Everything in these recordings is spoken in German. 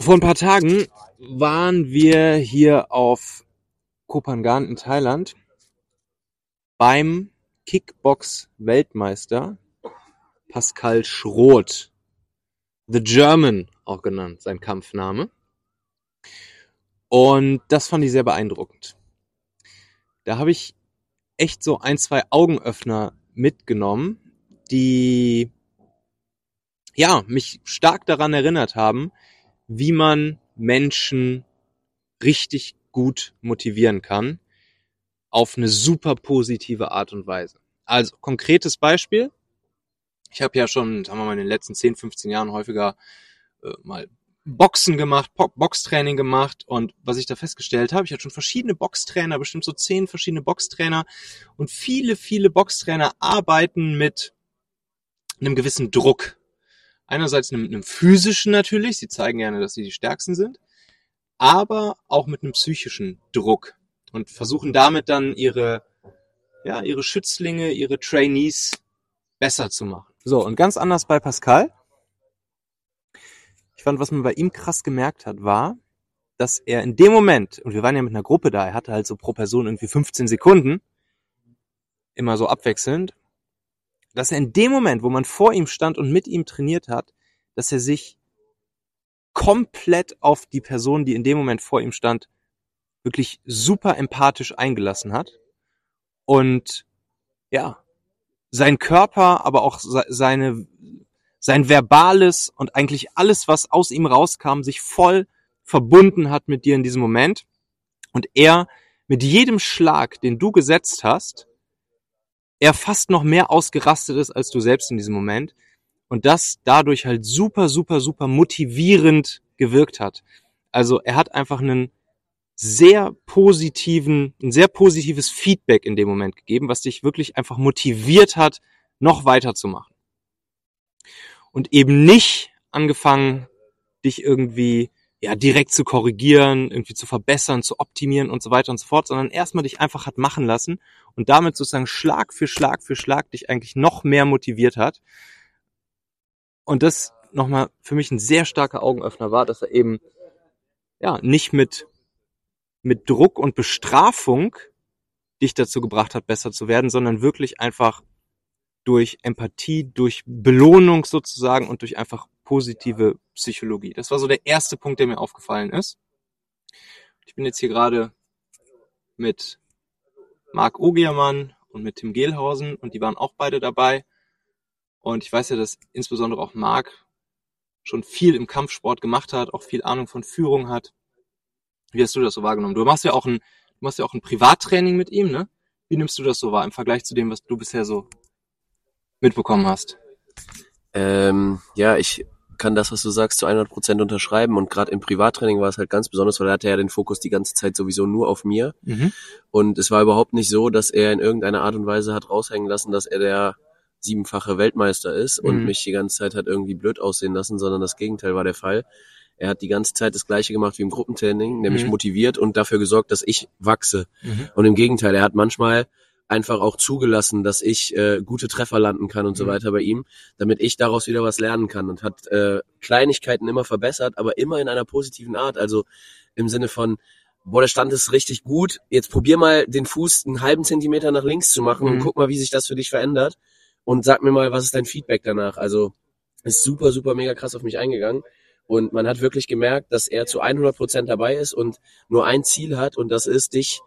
Vor ein paar Tagen waren wir hier auf Kopangan in Thailand beim Kickbox-Weltmeister Pascal Schroth. The German auch genannt, sein Kampfname. Und das fand ich sehr beeindruckend. Da habe ich echt so ein, zwei Augenöffner mitgenommen, die ja, mich stark daran erinnert haben, wie man Menschen richtig gut motivieren kann auf eine super positive Art und Weise. Also konkretes Beispiel. Ich habe ja schon, sagen wir mal, in den letzten 10, 15 Jahren häufiger äh, mal Boxen gemacht, Boxtraining gemacht und was ich da festgestellt habe, ich hatte schon verschiedene Boxtrainer, bestimmt so zehn verschiedene Boxtrainer und viele, viele Boxtrainer arbeiten mit einem gewissen Druck. Einerseits einem, einem physischen natürlich, sie zeigen gerne, dass sie die stärksten sind, aber auch mit einem psychischen Druck und versuchen damit dann ihre, ja, ihre Schützlinge, ihre Trainees besser zu machen. So, und ganz anders bei Pascal. Ich fand, was man bei ihm krass gemerkt hat, war, dass er in dem Moment, und wir waren ja mit einer Gruppe da, er hatte halt so pro Person irgendwie 15 Sekunden, immer so abwechselnd, dass er in dem Moment, wo man vor ihm stand und mit ihm trainiert hat, dass er sich komplett auf die Person, die in dem Moment vor ihm stand, wirklich super empathisch eingelassen hat. Und ja, sein Körper, aber auch seine, sein verbales und eigentlich alles, was aus ihm rauskam, sich voll verbunden hat mit dir in diesem Moment. Und er mit jedem Schlag, den du gesetzt hast, er fast noch mehr ausgerastet ist als du selbst in diesem Moment. Und das dadurch halt super, super, super motivierend gewirkt hat. Also er hat einfach einen sehr positiven, ein sehr positives Feedback in dem Moment gegeben, was dich wirklich einfach motiviert hat, noch weiterzumachen. Und eben nicht angefangen, dich irgendwie ja direkt zu korrigieren, irgendwie zu verbessern, zu optimieren und so weiter und so fort, sondern erstmal dich einfach hat machen lassen und damit sozusagen Schlag für Schlag für Schlag dich eigentlich noch mehr motiviert hat. Und das nochmal für mich ein sehr starker Augenöffner war, dass er eben ja nicht mit mit Druck und Bestrafung dich dazu gebracht hat, besser zu werden, sondern wirklich einfach durch Empathie, durch Belohnung sozusagen und durch einfach positive Psychologie. Das war so der erste Punkt, der mir aufgefallen ist. Ich bin jetzt hier gerade mit Marc Ogiermann und mit Tim Gehlhausen und die waren auch beide dabei. Und ich weiß ja, dass insbesondere auch Marc schon viel im Kampfsport gemacht hat, auch viel Ahnung von Führung hat. Wie hast du das so wahrgenommen? Du machst ja auch ein, du machst ja auch ein Privattraining mit ihm, ne? Wie nimmst du das so wahr im Vergleich zu dem, was du bisher so mitbekommen hast? Ähm, ja, ich kann das, was du sagst, zu 100 Prozent unterschreiben. Und gerade im Privattraining war es halt ganz besonders, weil er hatte ja den Fokus die ganze Zeit sowieso nur auf mir. Mhm. Und es war überhaupt nicht so, dass er in irgendeiner Art und Weise hat raushängen lassen, dass er der siebenfache Weltmeister ist und mhm. mich die ganze Zeit hat irgendwie blöd aussehen lassen, sondern das Gegenteil war der Fall. Er hat die ganze Zeit das Gleiche gemacht wie im Gruppentraining, nämlich mhm. motiviert und dafür gesorgt, dass ich wachse. Mhm. Und im Gegenteil, er hat manchmal einfach auch zugelassen, dass ich äh, gute Treffer landen kann und so mhm. weiter bei ihm, damit ich daraus wieder was lernen kann und hat äh, Kleinigkeiten immer verbessert, aber immer in einer positiven Art. Also im Sinne von, boah, der Stand ist richtig gut, jetzt probier mal den Fuß einen halben Zentimeter nach links zu machen mhm. und guck mal, wie sich das für dich verändert und sag mir mal, was ist dein Feedback danach? Also ist super, super mega krass auf mich eingegangen und man hat wirklich gemerkt, dass er zu 100 Prozent dabei ist und nur ein Ziel hat und das ist, dich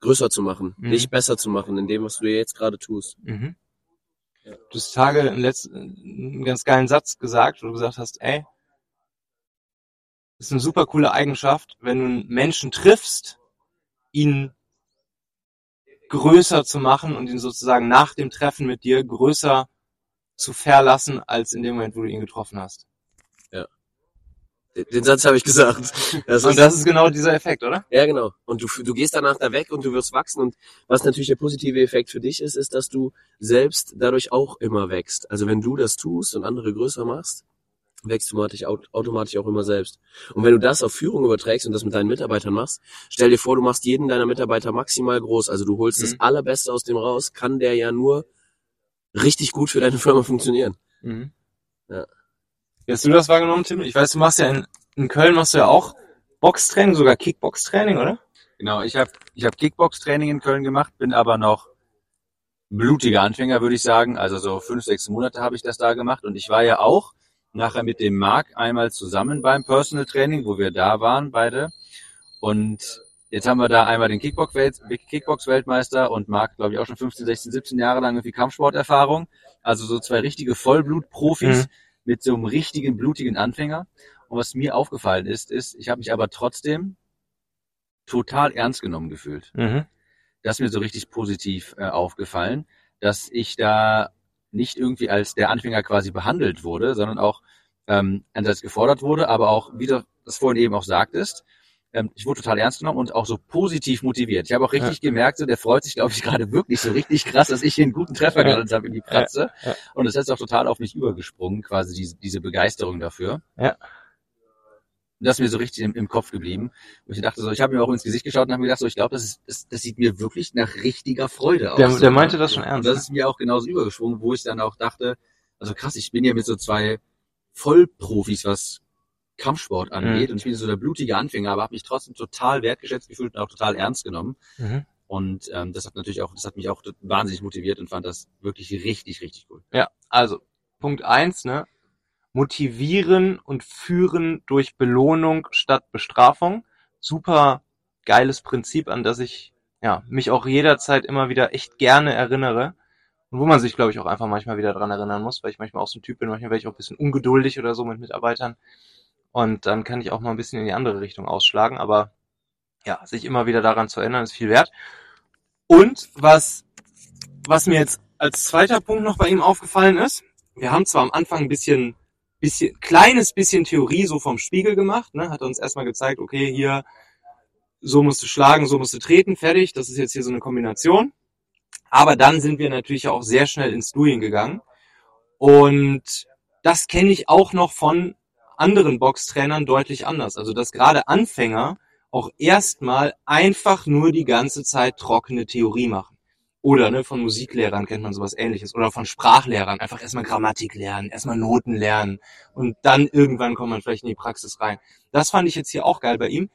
größer zu machen, mhm. dich besser zu machen in dem, was du jetzt gerade tust. Mhm. Du hast Tage im letzten, einen ganz geilen Satz gesagt, wo du gesagt hast, ey, ist eine super coole Eigenschaft, wenn du einen Menschen triffst, ihn größer zu machen und ihn sozusagen nach dem Treffen mit dir größer zu verlassen, als in dem Moment, wo du ihn getroffen hast. Den Satz habe ich gesagt. Das und ist, das ist genau dieser Effekt, oder? Ja, genau. Und du, du gehst danach da weg und du wirst wachsen. Und was natürlich der positive Effekt für dich ist, ist, dass du selbst dadurch auch immer wächst. Also wenn du das tust und andere größer machst, wächst du automatisch auch immer selbst. Und wenn du das auf Führung überträgst und das mit deinen Mitarbeitern machst, stell dir vor, du machst jeden deiner Mitarbeiter maximal groß. Also du holst mhm. das Allerbeste aus dem raus, kann der ja nur richtig gut für deine Firma funktionieren. Mhm. Ja. Wie hast du das wahrgenommen, Tim? Ich weiß, du machst ja in in Köln machst du ja auch Boxtraining, sogar Kickbox-Training, oder? Genau, ich habe ich hab Kickbox-Training in Köln gemacht, bin aber noch blutiger Anfänger, würde ich sagen. Also so fünf, sechs Monate habe ich das da gemacht. Und ich war ja auch nachher mit dem Marc einmal zusammen beim Personal Training, wo wir da waren, beide. Und jetzt haben wir da einmal den Kickbox-Weltmeister und Marc, glaube ich, auch schon 15, 16, 17 Jahre lang irgendwie Kampfsporterfahrung. Also so zwei richtige Vollblutprofis mhm. Mit so einem richtigen, blutigen Anfänger. Und was mir aufgefallen ist, ist, ich habe mich aber trotzdem total ernst genommen gefühlt. Mhm. Das ist mir so richtig positiv äh, aufgefallen, dass ich da nicht irgendwie als der Anfänger quasi behandelt wurde, sondern auch ähm, einerseits gefordert wurde, aber auch, wie du das vorhin eben auch sagtest, ähm, ich wurde total ernst genommen und auch so positiv motiviert. Ich habe auch richtig ja. gemerkt, so, der freut sich, glaube ich, gerade wirklich so richtig krass, dass ich hier einen guten Treffer ja. gelandet habe in die Pratze. Ja. Und das ist auch total auf mich übergesprungen, quasi diese, diese Begeisterung dafür. Ja das ist mir so richtig im, im Kopf geblieben. Und ich dachte so, ich habe mir auch ins Gesicht geschaut und habe mir gedacht, so, ich glaube, das, ist, das, das sieht mir wirklich nach richtiger Freude aus. Der, der meinte das schon ernst. Und das ist mir auch genauso übergeschwungen, wo ich dann auch dachte, also krass, ich bin ja mit so zwei Vollprofis, was Kampfsport angeht. Mhm. Und ich bin so der blutige Anfänger, aber habe mich trotzdem total wertgeschätzt gefühlt und auch total ernst genommen. Mhm. Und ähm, das hat natürlich auch, das hat mich auch wahnsinnig motiviert und fand das wirklich richtig, richtig cool. Ja, also Punkt eins, ne? motivieren und führen durch Belohnung statt Bestrafung. Super geiles Prinzip, an das ich ja, mich auch jederzeit immer wieder echt gerne erinnere. Und wo man sich, glaube ich, auch einfach manchmal wieder dran erinnern muss, weil ich manchmal auch so ein Typ bin, manchmal werde ich auch ein bisschen ungeduldig oder so mit Mitarbeitern. Und dann kann ich auch mal ein bisschen in die andere Richtung ausschlagen. Aber ja, sich immer wieder daran zu erinnern, ist viel wert. Und was, was mir jetzt als zweiter Punkt noch bei ihm aufgefallen ist, wir haben zwar am Anfang ein bisschen bisschen, kleines bisschen Theorie so vom Spiegel gemacht, ne? hat uns erstmal gezeigt, okay, hier, so musst du schlagen, so musst du treten, fertig, das ist jetzt hier so eine Kombination. Aber dann sind wir natürlich auch sehr schnell ins Doing gegangen. Und das kenne ich auch noch von anderen Boxtrainern deutlich anders. Also, dass gerade Anfänger auch erstmal einfach nur die ganze Zeit trockene Theorie machen. Oder ne, von Musiklehrern kennt man sowas ähnliches. Oder von Sprachlehrern. Einfach erstmal Grammatik lernen, erstmal Noten lernen. Und dann irgendwann kommt man vielleicht in die Praxis rein. Das fand ich jetzt hier auch geil bei ihm.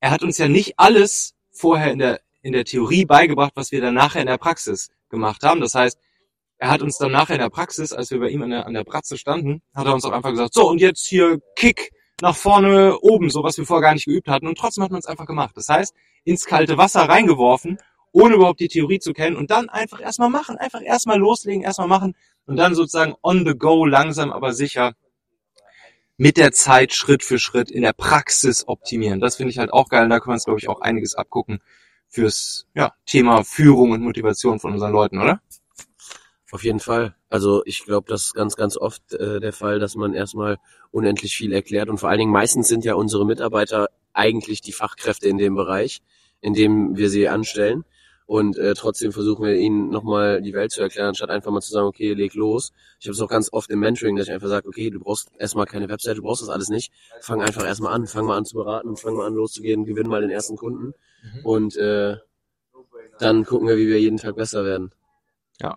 Er hat uns ja nicht alles vorher in der, in der Theorie beigebracht, was wir dann nachher in der Praxis gemacht haben. Das heißt, er hat uns dann nachher in der Praxis, als wir bei ihm an der, an der Pratze standen, hat er uns auch einfach gesagt, so und jetzt hier Kick nach vorne oben, so was wir vorher gar nicht geübt hatten. Und trotzdem hat man es einfach gemacht. Das heißt, ins kalte Wasser reingeworfen ohne überhaupt die Theorie zu kennen und dann einfach erstmal machen, einfach erstmal loslegen, erstmal machen und dann sozusagen on the go langsam aber sicher mit der Zeit Schritt für Schritt in der Praxis optimieren. Das finde ich halt auch geil. Da können wir uns, glaube ich, auch einiges abgucken fürs ja, Thema Führung und Motivation von unseren Leuten, oder? Auf jeden Fall. Also ich glaube, das ist ganz, ganz oft äh, der Fall, dass man erstmal unendlich viel erklärt und vor allen Dingen meistens sind ja unsere Mitarbeiter eigentlich die Fachkräfte in dem Bereich, in dem wir sie anstellen. Und äh, trotzdem versuchen wir ihnen nochmal die Welt zu erklären, anstatt einfach mal zu sagen, okay, leg los. Ich habe es auch ganz oft im Mentoring, dass ich einfach sage, okay, du brauchst erstmal keine Website, du brauchst das alles nicht. Fang einfach erstmal an, fang mal an zu beraten, fang mal an loszugehen, gewinn mal den ersten Kunden. Mhm. Und äh, dann gucken wir, wie wir jeden Tag besser werden. Ja.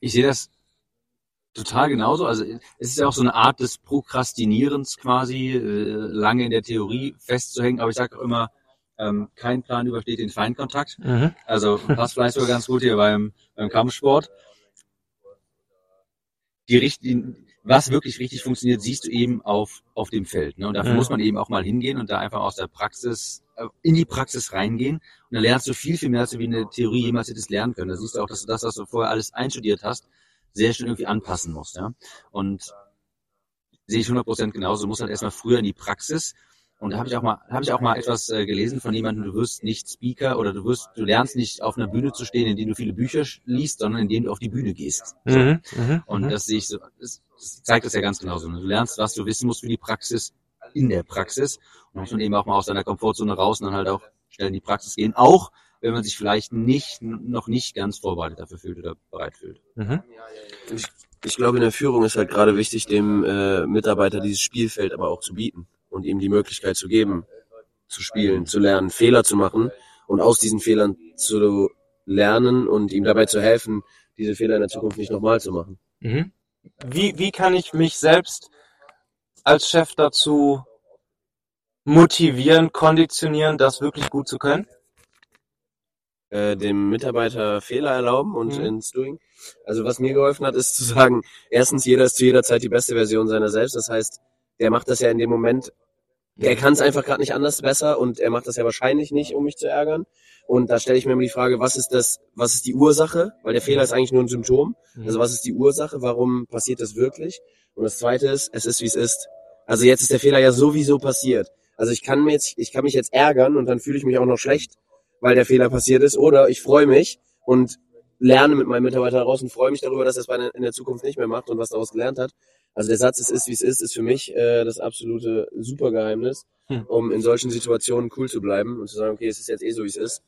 Ich sehe das total genauso. Also es ist ja auch so eine Art des Prokrastinierens quasi, äh, lange in der Theorie festzuhängen. Aber ich sage auch immer, ähm, kein Plan übersteht den Feinkontakt. Mhm. Also passt vielleicht sogar ganz gut hier beim, beim Kampfsport. die richtigen, was wirklich richtig funktioniert, siehst du eben auf, auf dem Feld. Ne? Und dafür Mhm. muss man eben auch mal hingehen und da einfach aus der Praxis, in die Praxis reingehen. Und dann lernst du viel, viel mehr, als du wie in der Theorie jemals hättest lernen können. Da siehst du auch, dass du das, was du vorher alles einstudiert hast, sehr schön irgendwie anpassen musst. Ja? Und sehe ich 100% genauso. Du musst halt erstmal früher in die Praxis. Und da habe ich auch mal, habe ich auch mal etwas äh, gelesen von jemandem, du wirst nicht Speaker oder du wirst, du lernst nicht auf einer Bühne zu stehen, indem du viele Bücher liest, sondern indem du auf die Bühne gehst. So. Mhm. Mhm. Und mhm. das sehe ich so, das, das zeigt das ja ganz genauso. Du lernst, was du wissen musst für die Praxis in der Praxis. Und dann muss man eben auch mal aus seiner Komfortzone raus und dann halt auch schnell in die Praxis gehen. Auch wenn man sich vielleicht nicht, noch nicht ganz vorbereitet dafür fühlt oder bereit fühlt. Mhm. Ich, ich glaube, in der Führung ist halt gerade wichtig, dem äh, Mitarbeiter dieses Spielfeld aber auch zu bieten und ihm die Möglichkeit zu geben, zu spielen, zu lernen, Fehler zu machen und aus diesen Fehlern zu lernen und ihm dabei zu helfen, diese Fehler in der Zukunft nicht nochmal zu machen. Mhm. Wie, wie kann ich mich selbst als Chef dazu motivieren, konditionieren, das wirklich gut zu können? Äh, dem Mitarbeiter Fehler erlauben und Mhm. ins Doing. Also was mir geholfen hat, ist zu sagen, erstens, jeder ist zu jeder Zeit die beste Version seiner selbst. Das heißt, der macht das ja in dem Moment, der kann es einfach gerade nicht anders besser und er macht das ja wahrscheinlich nicht, um mich zu ärgern. Und da stelle ich mir immer die Frage, was ist das, was ist die Ursache? Weil der Fehler ist eigentlich nur ein Symptom. Also was ist die Ursache? Warum passiert das wirklich? Und das zweite ist, es ist wie es ist. Also jetzt ist der Fehler ja sowieso passiert. Also ich kann mir jetzt, ich kann mich jetzt ärgern und dann fühle ich mich auch noch schlecht, weil der Fehler passiert ist. Oder ich freue mich und lerne mit meinem Mitarbeiter heraus und freue mich darüber, dass er es in der Zukunft nicht mehr macht und was daraus gelernt hat. Also der Satz, es ist wie es ist, ist für mich äh, das absolute Supergeheimnis, Hm. um in solchen Situationen cool zu bleiben und zu sagen, okay, es ist jetzt eh so, wie es ist.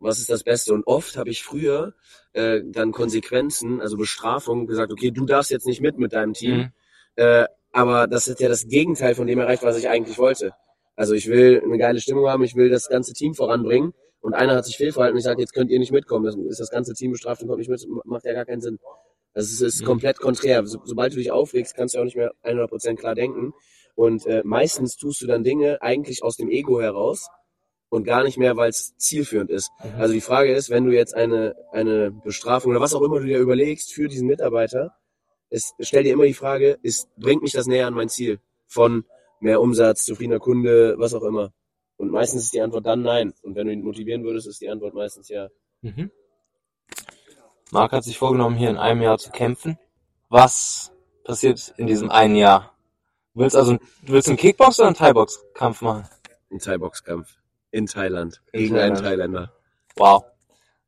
Was ist das Beste? Und oft habe ich früher äh, dann Konsequenzen, also Bestrafungen, gesagt, okay, du darfst jetzt nicht mit mit deinem Team. Mhm. Äh, aber das ist ja das Gegenteil von dem erreicht, was ich eigentlich wollte. Also ich will eine geile Stimmung haben, ich will das ganze Team voranbringen und einer hat sich fehlverhalten und ich sage, jetzt könnt ihr nicht mitkommen. Das ist das ganze Team bestraft und kommt nicht mit, macht ja gar keinen Sinn. Das ist, ist Mhm. komplett konträr. So, sobald du dich aufregst, kannst du auch nicht mehr 100% klar denken. Und äh, meistens tust du dann Dinge eigentlich aus dem Ego heraus und gar nicht mehr, weil es zielführend ist. Mhm. Also die Frage ist, wenn du jetzt eine, eine Bestrafung oder was auch immer du dir überlegst für diesen Mitarbeiter, ist, stell dir immer die Frage, ist, bringt mich das näher an mein Ziel? Von mehr Umsatz, zufriedener Kunde, was auch immer. Und meistens ist die Antwort dann nein. Und wenn du ihn motivieren würdest, ist die Antwort meistens ja. Mhm. Marc hat sich vorgenommen, hier in einem Jahr zu kämpfen. Was passiert in diesem einen Jahr? Du willst also, du willst einen Kickbox oder einen Thai-Box-Kampf machen? Ein Thai-Box-Kampf. In Thailand. In Gegen einen Thailand. Thailänder. Wow.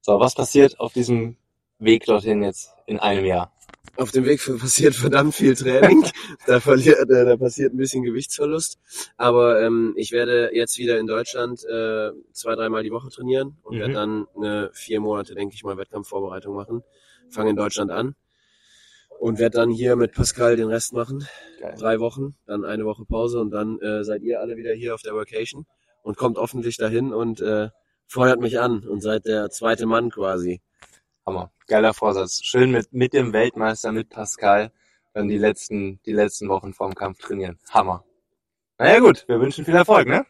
So, was passiert auf diesem Weg dorthin jetzt in einem Jahr? Auf dem Weg passiert verdammt viel Training. da, verliert, äh, da passiert ein bisschen Gewichtsverlust. Aber ähm, ich werde jetzt wieder in Deutschland äh, zwei, dreimal die Woche trainieren und Mhm. werde dann eine vier Monate, denke ich mal, Wettkampfvorbereitung machen. Fange in Deutschland an und werde dann hier mit Pascal den Rest machen. Geil. Drei Wochen, dann eine Woche Pause und dann äh, seid ihr alle wieder hier auf der Vacation und kommt hoffentlich dahin und äh, feuert mich an und seid der zweite Mann quasi. Hammer. Geiler Vorsatz. Schön mit, mit dem Weltmeister, mit Pascal, dann die letzten, die letzten Wochen vorm Kampf trainieren. Hammer. Naja gut, wir wünschen viel Erfolg, ne?